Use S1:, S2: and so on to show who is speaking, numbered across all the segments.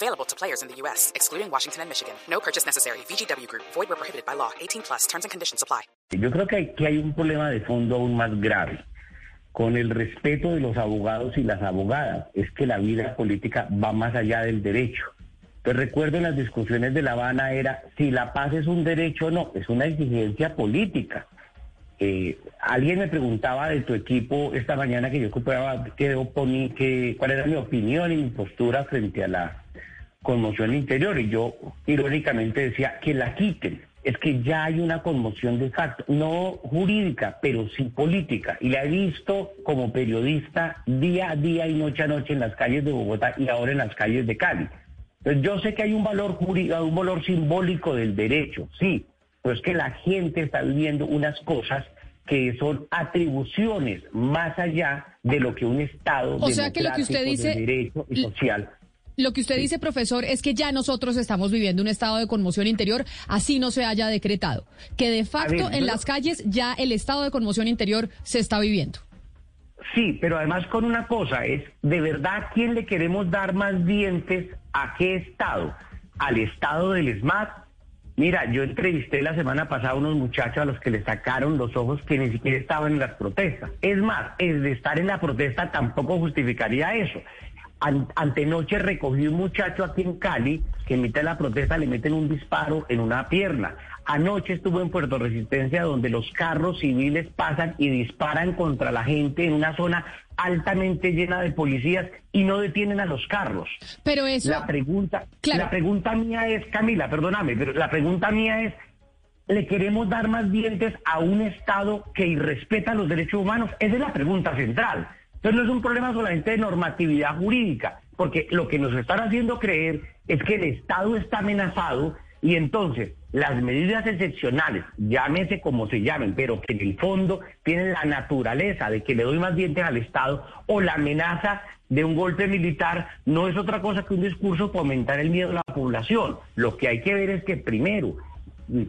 S1: Available to players in the U.S., excluding Washington and Michigan. No purchase necessary. VGW Group. Void where prohibited by law. 18 plus. Terms and conditions apply.
S2: Yo creo que hay, que hay un problema de fondo aún más grave. Con el respeto de los abogados y las abogadas, es que la vida política va más allá del derecho. Entonces recuerdo en las discusiones de La Habana era si la paz es un derecho o no, es una exigencia política. Eh, alguien me preguntaba de tu equipo esta mañana que yo ocupaba que, que cuál era mi opinión y mi postura frente a la conmoción interior y yo irónicamente decía que la quiten. Es que ya hay una conmoción de facto, no jurídica, pero sí política. Y la he visto como periodista día a día y noche a noche en las calles de Bogotá y ahora en las calles de Cali. Entonces yo sé que hay un valor jurídico, un valor simbólico del derecho, sí, pero es que la gente está viviendo unas cosas que son atribuciones más allá de lo que un Estado
S3: o sea que lo que usted dice,
S2: de derecho y social.
S3: Lo que usted dice, profesor, es que ya nosotros estamos viviendo un estado de conmoción interior, así no se haya decretado. Que de facto en las calles ya el estado de conmoción interior se está viviendo.
S2: Sí, pero además con una cosa, es de verdad quién le queremos dar más dientes a qué estado, al estado del SMAT Mira, yo entrevisté la semana pasada a unos muchachos a los que le sacaron los ojos que ni siquiera estaban en las protestas. Es más, el de estar en la protesta tampoco justificaría eso. Antenoche recogí un muchacho aquí en Cali que en mitad de la protesta le meten un disparo en una pierna. Anoche estuvo en Puerto Resistencia donde los carros civiles pasan y disparan contra la gente en una zona altamente llena de policías y no detienen a los carros.
S3: Pero eso...
S2: La pregunta, la pregunta mía es, Camila, perdóname, pero la pregunta mía es, ¿le queremos dar más dientes a un Estado que irrespeta los derechos humanos? Esa es la pregunta central. Entonces no es un problema solamente de normatividad jurídica, porque lo que nos están haciendo creer es que el Estado está amenazado y entonces las medidas excepcionales, llámese como se llamen, pero que en el fondo tienen la naturaleza de que le doy más dientes al Estado o la amenaza de un golpe militar, no es otra cosa que un discurso para aumentar el miedo de la población. Lo que hay que ver es que primero,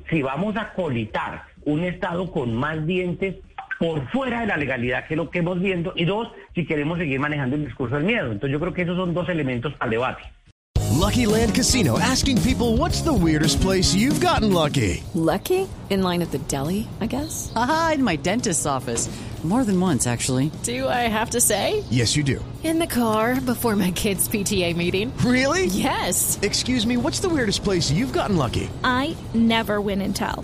S2: si vamos a colitar un Estado con más dientes por fuera de la legalidad, que es lo que hemos viendo, y dos, si queremos seguir manejando el discurso del miedo. Entonces yo creo que esos son dos elementos al debate.
S4: Lucky Land Casino asking people what's the weirdest place you've gotten lucky?
S5: Lucky? In line at the deli, I guess?
S6: Aha, in my dentist's office. More than once, actually.
S5: Do I have to say?
S4: Yes, you do.
S5: In the car before my kids' PTA meeting.
S4: Really?
S5: Yes.
S4: Excuse me, what's the weirdest place you've gotten lucky?
S7: I never win and tell.